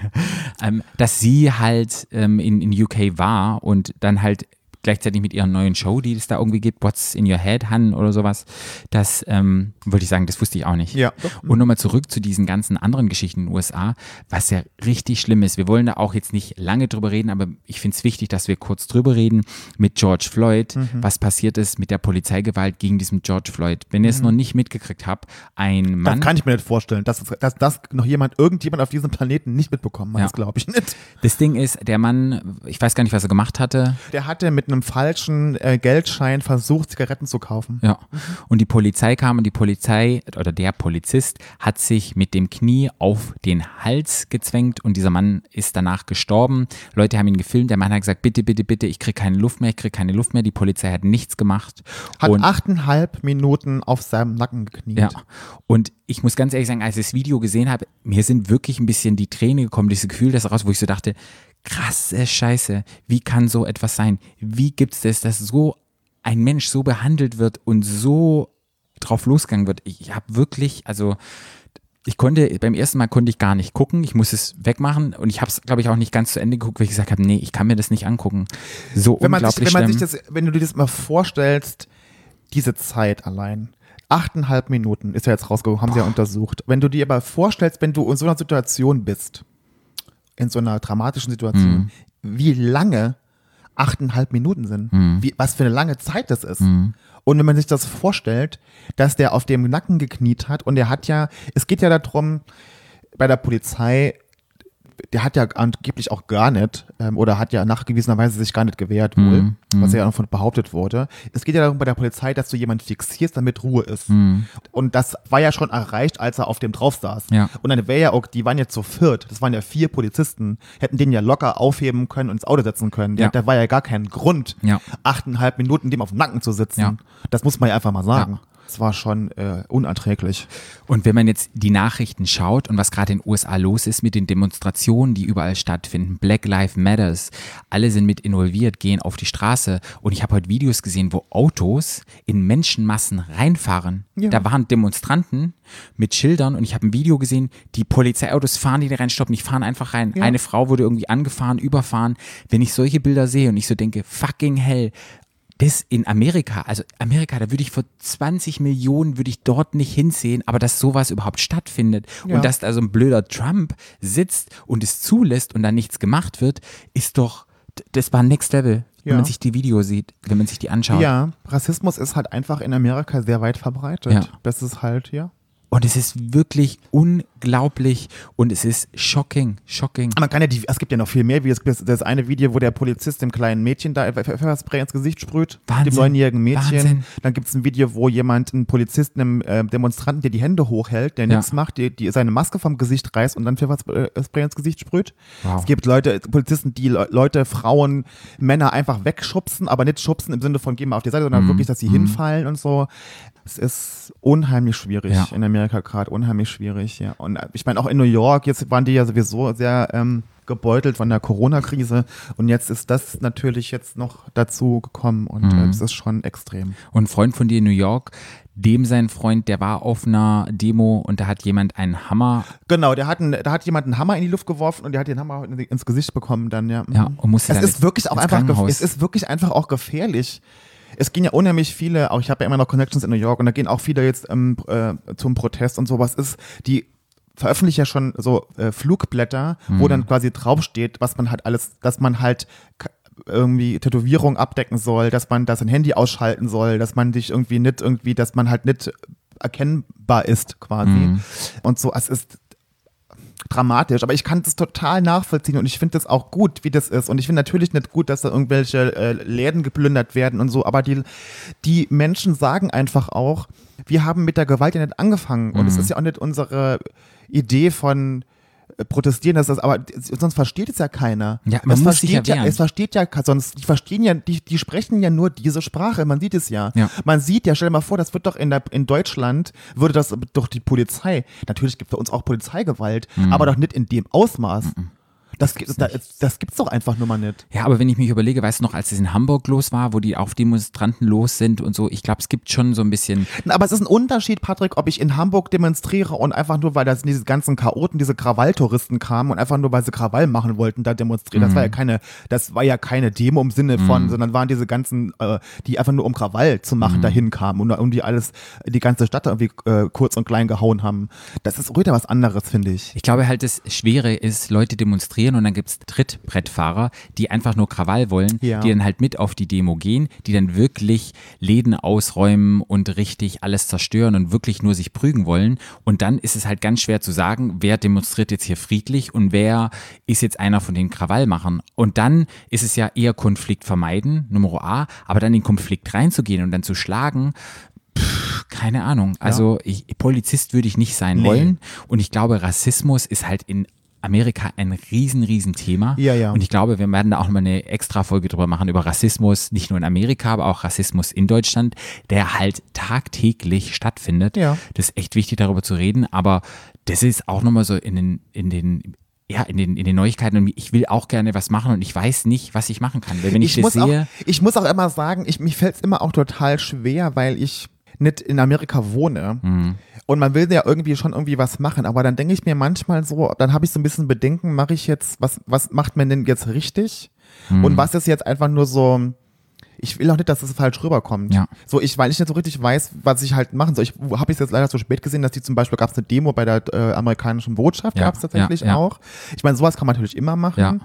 Speaker 1: ähm, dass sie halt ähm, in, in UK war und dann halt gleichzeitig mit ihrer neuen Show, die es da irgendwie gibt, What's in Your Head, Han oder sowas, das ähm, würde ich sagen, das wusste ich auch nicht.
Speaker 2: Ja.
Speaker 1: Und nochmal zurück zu diesen ganzen anderen Geschichten in den USA, was ja richtig schlimm ist. Wir wollen da auch jetzt nicht lange drüber reden, aber ich finde es wichtig, dass wir kurz drüber reden mit George Floyd,
Speaker 2: Mhm.
Speaker 1: was passiert ist mit der Polizeigewalt gegen diesen George Floyd. Wenn ihr es noch nicht mitgekriegt habt, ein
Speaker 2: Das
Speaker 1: Mann,
Speaker 2: kann ich mir nicht vorstellen, dass, dass das noch jemand, irgendjemand auf diesem Planeten nicht mitbekommen hat.
Speaker 1: Ja.
Speaker 2: Das glaube ich nicht.
Speaker 1: das Ding ist, der Mann, ich weiß gar nicht, was er gemacht hatte,
Speaker 2: Der hatte mit einem falschen äh, Geldschein versucht, Zigaretten zu kaufen.
Speaker 1: Ja. Und die Polizei kam und die Polizei oder der Polizist hat sich mit dem Knie auf den Hals gezwängt und dieser Mann ist danach gestorben. Leute haben ihn gefilmt. Der Mann hat gesagt, bitte, bitte, bitte, ich kriege keine Luft mehr, ich kriege keine Luft mehr. Die Polizei hat nichts gemacht.
Speaker 2: Hat
Speaker 1: und,
Speaker 2: achteinhalb Minuten auf seinem Nacken gekniet.
Speaker 1: ja. Und ich muss ganz ehrlich sagen, als ich das Video gesehen habe, mir sind wirklich ein bisschen die Tränen gekommen, dieses Gefühl das raus, wo ich so dachte, krasse Scheiße, wie kann so etwas sein? Wie gibt es das, dass so ein Mensch so behandelt wird und so drauf losgegangen wird? Ich habe wirklich, also Ich konnte, beim ersten Mal konnte ich gar nicht gucken. Ich muss es wegmachen und ich habe es, glaube ich, auch nicht ganz zu Ende geguckt, weil ich gesagt habe, nee, ich kann mir das nicht angucken. So
Speaker 2: wenn man sich,
Speaker 1: unglaublich
Speaker 2: wenn man sich das, wenn du dir das mal vorstellst, diese Zeit allein. Achteinhalb Minuten ist ja jetzt rausgekommen, haben sie ja untersucht. Wenn du dir aber vorstellst, wenn du in so einer Situation bist, in so einer dramatischen Situation, wie lange achteinhalb Minuten sind, wie, was für eine lange Zeit das ist. Und wenn man sich das vorstellt, dass der auf dem Nacken gekniet hat und er hat ja, es geht ja darum, bei der Polizei, der hat ja angeblich auch gar nicht, ähm, oder hat ja nachgewiesenerweise sich gar nicht gewehrt wohl, was ja davon behauptet wurde. Es geht ja darum bei der Polizei, dass du jemanden fixierst, damit Ruhe ist. Und das war ja schon erreicht, als er auf dem drauf saß.
Speaker 1: Ja.
Speaker 2: Und dann wäre ja auch, die waren ja zu viert, das waren ja vier Polizisten, hätten den ja locker aufheben können und ins Auto setzen können.
Speaker 1: Ja.
Speaker 2: Da war ja gar kein Grund,
Speaker 1: Ja.
Speaker 2: achteinhalb Minuten dem auf dem Nacken zu sitzen.
Speaker 1: Ja.
Speaker 2: Das muss man ja einfach mal sagen.
Speaker 1: Ja.
Speaker 2: Es war schon äh, unerträglich.
Speaker 1: Und wenn man jetzt die Nachrichten schaut und was gerade in den USA los ist mit den Demonstrationen, die überall stattfinden, Black Lives Matters, alle sind mit involviert, gehen auf die Straße. Und ich habe heute Videos gesehen, wo Autos in Menschenmassen reinfahren.
Speaker 2: Ja.
Speaker 1: Da waren Demonstranten mit Schildern und ich habe ein Video gesehen, die Polizeiautos fahren, die da reinstoppen, die fahren einfach rein.
Speaker 2: Ja.
Speaker 1: Eine Frau wurde irgendwie angefahren, überfahren. Wenn ich solche Bilder sehe und ich so denke, fucking hell, das in Amerika, also Amerika, da würde ich vor 20 Millionen, würde ich dort nicht hinsehen, aber dass sowas überhaupt stattfindet
Speaker 2: Ja.
Speaker 1: und dass da so ein blöder Trump sitzt und es zulässt und dann nichts gemacht wird, ist doch, das war Next Level, wenn
Speaker 2: Ja.
Speaker 1: man sich die Videos sieht, wenn man sich die anschaut.
Speaker 2: Ja, Rassismus ist halt einfach in Amerika sehr weit verbreitet.
Speaker 1: Ja.
Speaker 2: Das ist halt, ja.
Speaker 1: Und es ist wirklich unglaublich und es ist shocking, shocking.
Speaker 2: Man kann ja die, es gibt ja noch viel mehr, wie es das, das eine Video, wo der Polizist dem kleinen Mädchen da Pfeffer- Pfefferspray ins Gesicht sprüht,
Speaker 1: Wahnsinn.
Speaker 2: dem neunjährigen Mädchen.
Speaker 1: Wahnsinn.
Speaker 2: Dann gibt es ein Video, wo jemand, ein Polizist, einem äh, Demonstranten, der die Hände hochhält, der
Speaker 1: Ja.
Speaker 2: nichts macht, die, die seine Maske vom Gesicht reißt und dann Pfefferspray ins Gesicht sprüht.
Speaker 1: Wow.
Speaker 2: Es gibt Leute, Polizisten, die Le Leute, Frauen, Männer einfach wegschubsen, aber nicht schubsen im Sinne von gehen mal auf die Seite, sondern
Speaker 1: Mhm.
Speaker 2: wirklich, dass sie hinfallen und so. Es ist unheimlich schwierig
Speaker 1: Ja.
Speaker 2: in Amerika gerade, unheimlich schwierig, ja. Und äh, ich meine, auch in New York, jetzt waren die ja sowieso sehr ähm, gebeutelt von der Corona-Krise und jetzt ist das natürlich jetzt noch dazu gekommen und
Speaker 1: Mhm.
Speaker 2: äh, es ist schon extrem.
Speaker 1: Und ein Freund von dir in New York, dem sein Freund, der war auf einer Demo und da hat jemand einen Hammer
Speaker 2: Genau, der hat, einen, da hat jemand einen Hammer in die Luft geworfen und der hat den Hammer in- ins Gesicht bekommen dann, ja.
Speaker 1: Ja, und musste
Speaker 2: es
Speaker 1: dann
Speaker 2: ist wirklich auch
Speaker 1: ins
Speaker 2: einfach, es ist wirklich einfach auch gefährlich. Es gehen ja unheimlich viele, auch ich habe ja immer noch Connections in New York und da gehen auch viele jetzt ähm, äh, zum Protest und sowas ist, die veröffentlichen ja schon so äh, Flugblätter,
Speaker 1: Mhm.
Speaker 2: wo dann quasi draufsteht, was man halt alles, dass man halt irgendwie Tätowierung abdecken soll, dass man das ein Handy ausschalten soll, dass man sich irgendwie nicht irgendwie, dass man halt nicht erkennbar ist quasi.
Speaker 1: Mhm.
Speaker 2: Und so, es ist dramatisch, aber ich kann das total nachvollziehen und ich finde das auch gut, wie das ist. Und ich finde natürlich nicht gut, dass da irgendwelche äh, Läden geplündert werden und so, aber die, die Menschen sagen einfach auch, wir haben mit der Gewalt ja nicht angefangen und
Speaker 1: Mhm.
Speaker 2: es ist ja auch nicht unsere Idee von äh, protestieren, das ist aber sonst versteht es ja keiner.
Speaker 1: Ja, man
Speaker 2: es
Speaker 1: muss sich ja
Speaker 2: versteht ja,
Speaker 1: wehren.
Speaker 2: es versteht ja sonst die verstehen ja die, die sprechen ja nur diese Sprache, man sieht es ja.
Speaker 1: Ja.
Speaker 2: Man sieht ja, stell dir mal vor, das wird doch in, der, in Deutschland, würde das doch die Polizei, natürlich gibt es bei uns auch Polizeigewalt,
Speaker 1: Mhm.
Speaker 2: aber doch nicht in dem Ausmaß. Das, gibt- da- das gibt's doch einfach nur mal nicht.
Speaker 1: Ja, aber wenn ich mich überlege, weißt du noch, als es in Hamburg los war, wo die Aufdemonstranten los sind und so, ich glaube, es gibt schon so ein bisschen,
Speaker 2: Aber es ist ein Unterschied, Patrick, ob ich in Hamburg demonstriere und einfach nur, weil da diese ganzen Chaoten, diese Krawalltouristen kamen und einfach nur, weil sie Krawall machen wollten, da demonstrieren. Das war ja keine, das war ja keine Demo im Sinne von, sondern waren diese ganzen, äh, die einfach nur um Krawall zu machen, dahin kamen und um die alles, die ganze Stadt irgendwie äh, kurz und klein gehauen haben. Das ist wieder was anderes, finde ich.
Speaker 1: ich glaube halt, das Schwere ist, Leute demonstrieren und dann gibt's Trittbrettfahrer, die einfach nur Krawall wollen,
Speaker 2: Ja.
Speaker 1: die dann halt mit auf die Demo gehen, die dann wirklich Läden ausräumen und richtig alles zerstören und wirklich nur sich prügen wollen. Und dann ist es halt ganz schwer zu sagen, wer demonstriert jetzt hier friedlich und wer ist jetzt einer von den Krawallmachern. Und dann ist es ja eher Konflikt vermeiden, Nummer A, aber dann in den Konflikt reinzugehen und dann zu schlagen, pff, keine Ahnung. Also ich, Polizist würde ich nicht sein
Speaker 2: Nee.
Speaker 1: wollen. Und ich glaube, Rassismus ist halt in Amerika ein riesen, riesen Thema.
Speaker 2: Ja, ja.
Speaker 1: Und ich glaube, wir werden da auch mal eine extra Folge drüber machen über Rassismus, nicht nur in Amerika, aber auch Rassismus in Deutschland, der halt tagtäglich stattfindet.
Speaker 2: Ja.
Speaker 1: Das ist echt wichtig, darüber zu reden. Aber das ist auch nochmal so in den, in den, ja, in den, in den Neuigkeiten und ich will auch gerne was machen und ich weiß nicht, was ich machen kann. Weil wenn ich,
Speaker 2: ich,
Speaker 1: das
Speaker 2: muss
Speaker 1: sehe,
Speaker 2: auch, ich muss auch immer sagen, ich, mich fällt es immer auch total schwer, weil ich nicht in Amerika wohne
Speaker 1: Mhm.
Speaker 2: und man will ja irgendwie schon irgendwie was machen, aber dann denke ich mir manchmal so, dann habe ich so ein bisschen Bedenken, mache ich jetzt, was, was macht man denn jetzt richtig?
Speaker 1: Mhm.
Speaker 2: Und was ist jetzt einfach nur so, ich will auch nicht, dass es falsch rüberkommt.
Speaker 1: Ja.
Speaker 2: So, ich, weil ich nicht so richtig weiß, was ich halt machen soll. Ich habe es jetzt leider zu spät gesehen, dass die zum Beispiel gab es eine Demo bei der äh, amerikanischen Botschaft,
Speaker 1: Ja,
Speaker 2: gab es tatsächlich
Speaker 1: ja,
Speaker 2: auch. Ich meine, sowas kann man natürlich immer machen.
Speaker 1: Ja.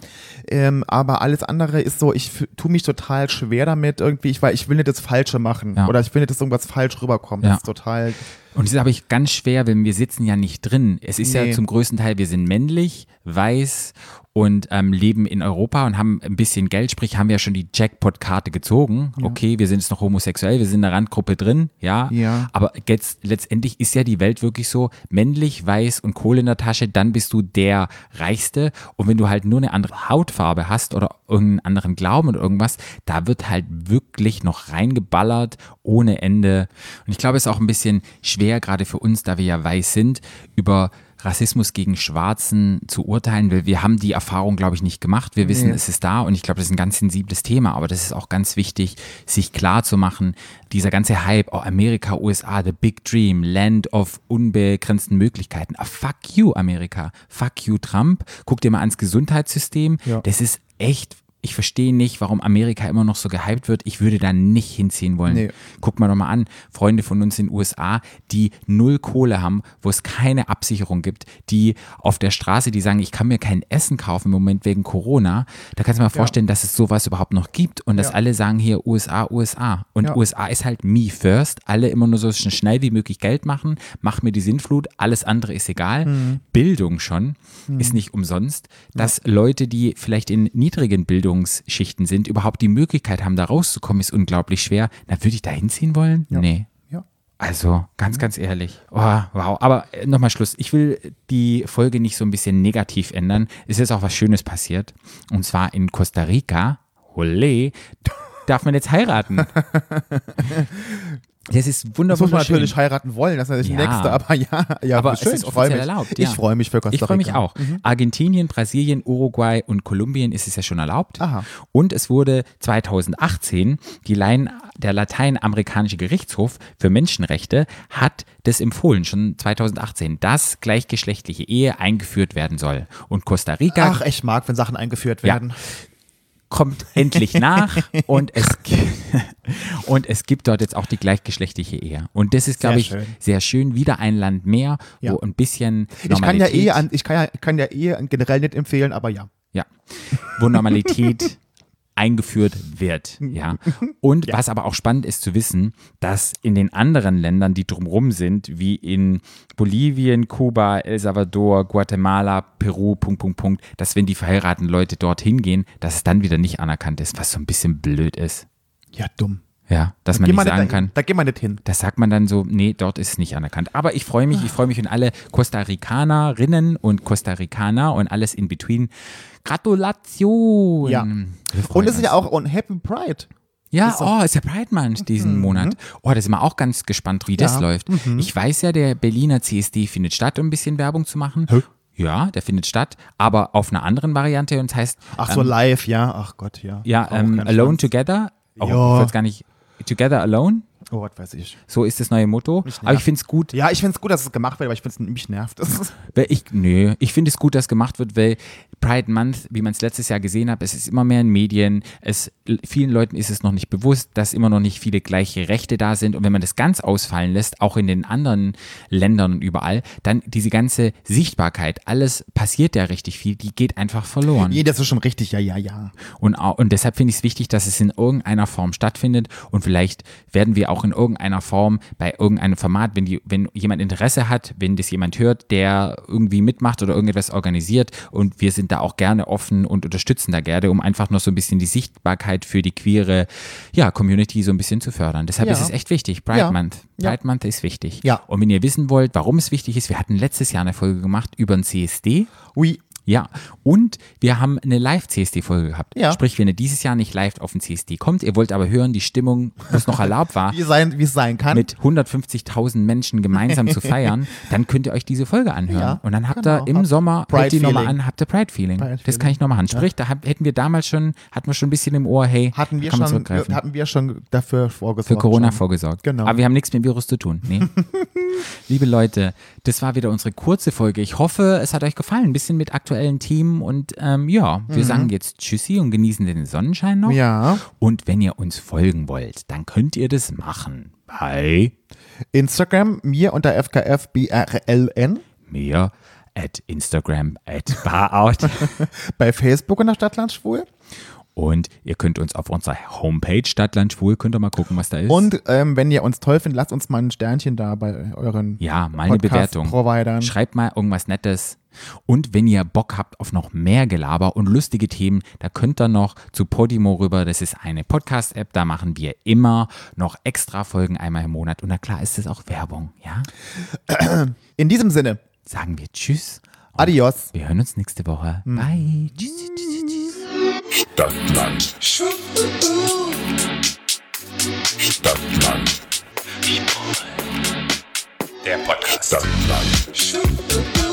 Speaker 2: Ähm, aber alles andere ist so, ich tue mich total schwer damit irgendwie, ich, weil ich will nicht das Falsche machen.
Speaker 1: Ja.
Speaker 2: Oder ich will nicht, dass irgendwas falsch rüberkommt.
Speaker 1: Ja.
Speaker 2: Das ist total.
Speaker 1: Und das ist aber ich ganz schwer, wenn wir sitzen ja nicht drin. Es ist
Speaker 2: Nee.
Speaker 1: ja zum größten Teil, wir sind männlich, weiß und ähm, leben in Europa und haben ein bisschen Geld, sprich haben wir ja schon die Jackpot-Karte gezogen. Okay, wir sind jetzt noch homosexuell, wir sind in der Randgruppe drin, ja.
Speaker 2: Ja.
Speaker 1: Aber jetzt, letztendlich ist ja die Welt wirklich so, männlich, weiß und Kohle in der Tasche, dann bist du der Reichste. Und wenn du halt nur eine andere Hautfarbe hast oder irgendeinen anderen Glauben oder irgendwas, da wird halt wirklich noch reingeballert ohne Ende. Und ich glaube, es ist auch ein bisschen schwer, gerade für uns, da wir ja weiß sind, über Rassismus gegen Schwarzen zu urteilen, weil wir haben die Erfahrung, glaube ich, nicht gemacht. Wir wissen,
Speaker 2: Nee.
Speaker 1: es ist da und ich glaube, das ist ein ganz sensibles Thema, aber das ist auch ganz wichtig, sich klar zu machen, dieser ganze Hype, oh, Amerika, USA, the big dream, land of unbegrenzten Möglichkeiten. Ah, fuck you, Amerika. Fuck you, Trump. Guck dir mal ans Gesundheitssystem.
Speaker 2: Ja.
Speaker 1: Das ist echt, ich verstehe nicht, warum Amerika immer noch so gehypt wird. Ich würde da nicht hinziehen wollen.
Speaker 2: Nee.
Speaker 1: Guck mal doch mal an, Freunde von uns in den USA, die null Kohle haben, wo es keine Absicherung gibt, die auf der Straße, die sagen, ich kann mir kein Essen kaufen im Moment wegen Corona. Da kannst du dir mal vorstellen, dass es sowas überhaupt noch gibt und dass
Speaker 2: Ja.
Speaker 1: alle sagen hier USA, USA. Und
Speaker 2: Ja.
Speaker 1: USA ist halt me first. Alle immer nur so schnell wie möglich Geld machen, mach mir die Sinnflut, alles andere ist egal.
Speaker 2: Mhm.
Speaker 1: Bildung schon ist nicht umsonst, dass Leute, die vielleicht in niedrigen Bildungsschichten sind, überhaupt die Möglichkeit haben, da rauszukommen, ist unglaublich schwer. Na, würde ich da hinziehen wollen? Nee.
Speaker 2: Ja.
Speaker 1: Also, ganz, ganz ehrlich. Oh, wow. Aber äh, nochmal Schluss. Ich will die Folge nicht so ein bisschen negativ ändern. Es ist auch was Schönes passiert. Und zwar in Costa Rica. Ole. Darf man jetzt heiraten? Das ist
Speaker 2: Das
Speaker 1: wunderbar.
Speaker 2: muss man natürlich heiraten wollen, das ist natürlich
Speaker 1: Ja.
Speaker 2: das Nächste, aber ja, ja,
Speaker 1: Aber
Speaker 2: schön,
Speaker 1: es ist
Speaker 2: ich
Speaker 1: offiziell
Speaker 2: mich.
Speaker 1: erlaubt. Ja.
Speaker 2: Ich freue mich für Costa Rica.
Speaker 1: Ich freue mich auch. Argentinien, Brasilien, Uruguay und Kolumbien ist es ja schon erlaubt.
Speaker 2: Aha.
Speaker 1: Und es wurde 2018, die Latein, der lateinamerikanische Gerichtshof für Menschenrechte hat das empfohlen, schon 2018, dass gleichgeschlechtliche Ehe eingeführt werden soll. Und Costa Rica
Speaker 2: Ach, ich mag, wenn Sachen eingeführt
Speaker 1: Ja. Kommt endlich nach und es, und es gibt dort jetzt auch die gleichgeschlechtliche Ehe. Und das ist, glaube ich,
Speaker 2: schön.
Speaker 1: sehr schön. Wieder ein Land mehr,
Speaker 2: Ja.
Speaker 1: wo ein bisschen
Speaker 2: Ich kann ja
Speaker 1: Normalität,
Speaker 2: Ehe, an, ich kann ja, kann ja Ehe generell nicht empfehlen, aber ja.
Speaker 1: ja, wo Normalität eingeführt wird, ja. Und was aber auch spannend ist zu wissen, dass in den anderen Ländern, die drumherum sind, wie in Bolivien, Kuba, El Salvador, Guatemala, Peru, Punkt, Punkt, Punkt, dass wenn die verheirateten Leute dorthin gehen, dass es dann wieder nicht anerkannt ist, was so ein bisschen blöd ist.
Speaker 2: Ja, dumm.
Speaker 1: Ja, dass man
Speaker 2: Geh
Speaker 1: nicht
Speaker 2: mal
Speaker 1: sagen
Speaker 2: nicht
Speaker 1: kann,
Speaker 2: Da gehen wir nicht hin.
Speaker 1: das sagt man dann so, nee, dort ist es nicht anerkannt. Aber ich freue mich, ich freue mich, wenn alle Costa Ricanerinnen und Costa Ricaner und alles in between. Gratulation!
Speaker 2: Ja. Und es ist ja auch und Happy Pride.
Speaker 1: Ja,
Speaker 2: ist
Speaker 1: oh, ist ja Pride Month diesen Monat. Oh, da sind wir auch ganz gespannt, wie das
Speaker 2: Ja.
Speaker 1: läuft. Ich weiß ja, der Berliner CSD findet statt, um ein bisschen Werbung zu machen.
Speaker 2: Hä?
Speaker 1: Ja, der findet statt, aber auf einer anderen Variante und das heißt,
Speaker 2: Ach so, live, ja. Ach Gott, ja.
Speaker 1: ja, ähm, Alone
Speaker 2: Schwanz.
Speaker 1: Together. Oh, ich weiß gar nicht. Together Alone?
Speaker 2: Oh, was weiß ich.
Speaker 1: So ist das neue Motto. Aber ich finde es gut,
Speaker 2: Ja, ich finde es gut, dass es gemacht wird, aber ich finde es mich nervt.
Speaker 1: Ich, nö, ich finde es gut, dass gemacht wird, weil Pride Month, wie man es letztes Jahr gesehen hat, es ist immer mehr in Medien, es, vielen Leuten ist es noch nicht bewusst, dass immer noch nicht viele gleiche Rechte da sind und wenn man das ganz ausfallen lässt, auch in den anderen Ländern und überall, dann diese ganze Sichtbarkeit, alles passiert ja richtig viel, die geht einfach verloren.
Speaker 2: nee, das ist schon richtig, ja, ja, ja.
Speaker 1: Und, und deshalb finde ich es wichtig, dass es in irgendeiner Form stattfindet und vielleicht werden wir auch in irgendeiner Form bei irgendeinem Format, wenn, die, wenn jemand Interesse hat, wenn das jemand hört, der irgendwie mitmacht oder irgendetwas organisiert und wir sind da auch gerne offen und unterstützen da gerne, um einfach noch so ein bisschen die Sichtbarkeit für die queere ja, Community so ein bisschen zu fördern. Deshalb
Speaker 2: Ja.
Speaker 1: ist es echt wichtig. Pride
Speaker 2: Ja.
Speaker 1: Month.
Speaker 2: Ja.
Speaker 1: Pride Month ist wichtig.
Speaker 2: Ja.
Speaker 1: Und wenn ihr wissen wollt, warum es wichtig ist, wir hatten letztes Jahr eine Folge gemacht über den CSD.
Speaker 2: Oui.
Speaker 1: Ja, und wir haben eine Live-CSD-Folge gehabt.
Speaker 2: Ja.
Speaker 1: Sprich, wenn ihr dieses Jahr nicht live auf den CSD kommt, ihr wollt aber hören, die Stimmung, was noch erlaubt war,
Speaker 2: Wie, sein, wie es sein kann.
Speaker 1: mit 150.000 Menschen gemeinsam zu feiern, dann könnt ihr euch diese Folge anhören.
Speaker 2: Ja,
Speaker 1: und dann habt
Speaker 2: genau.
Speaker 1: ihr im Sommer,
Speaker 2: Pride
Speaker 1: hört die nochmal an, habt ihr Pride-Feeling.
Speaker 2: Pride
Speaker 1: das kann ich noch machen. Sprich, da hab, hätten wir damals schon, hatten wir schon ein bisschen im Ohr, hey,
Speaker 2: hatten, wir schon, hatten wir schon dafür vorgesorgt.
Speaker 1: Für Corona
Speaker 2: schon.
Speaker 1: vorgesorgt.
Speaker 2: Genau.
Speaker 1: Aber wir haben nichts mit dem Virus zu tun. Nee. Liebe Leute, das war wieder unsere kurze Folge. Ich hoffe, es hat euch gefallen. Ein bisschen mit aktuellen Themen. Und ähm, ja, wir sagen jetzt Tschüssi und genießen den Sonnenschein noch.
Speaker 2: Mhm. Ja.
Speaker 1: Und wenn ihr uns folgen wollt, dann könnt ihr das machen bei
Speaker 2: Instagram, mir unter FKFBRLN,
Speaker 1: mir at Instagram at barout.
Speaker 2: bei Facebook in der Stadtland Schwul.
Speaker 1: Und ihr könnt uns auf unserer Homepage Stadtland Schwul, könnt ihr mal gucken, was da ist.
Speaker 2: Und ähm, wenn ihr uns toll findet, lasst uns mal ein Sternchen da bei euren
Speaker 1: Ja, mal eine Bewertung.
Speaker 2: Podcast-Providern.
Speaker 1: Schreibt mal irgendwas Nettes. Und wenn ihr Bock habt auf noch mehr Gelaber und lustige Themen, da könnt ihr noch zu Podimo rüber. Das ist eine Podcast-App, da machen wir immer noch extra Folgen einmal im Monat. Und na klar ist es auch Werbung, ja?
Speaker 2: In diesem Sinne,
Speaker 1: Sagen wir Tschüss.
Speaker 2: adios.
Speaker 1: Wir hören uns nächste Woche. Bye. Tschüss, tschüss, tschüss, tschüss.
Speaker 3: Stadtland. Stadtland. Der Podcast. Stadtland.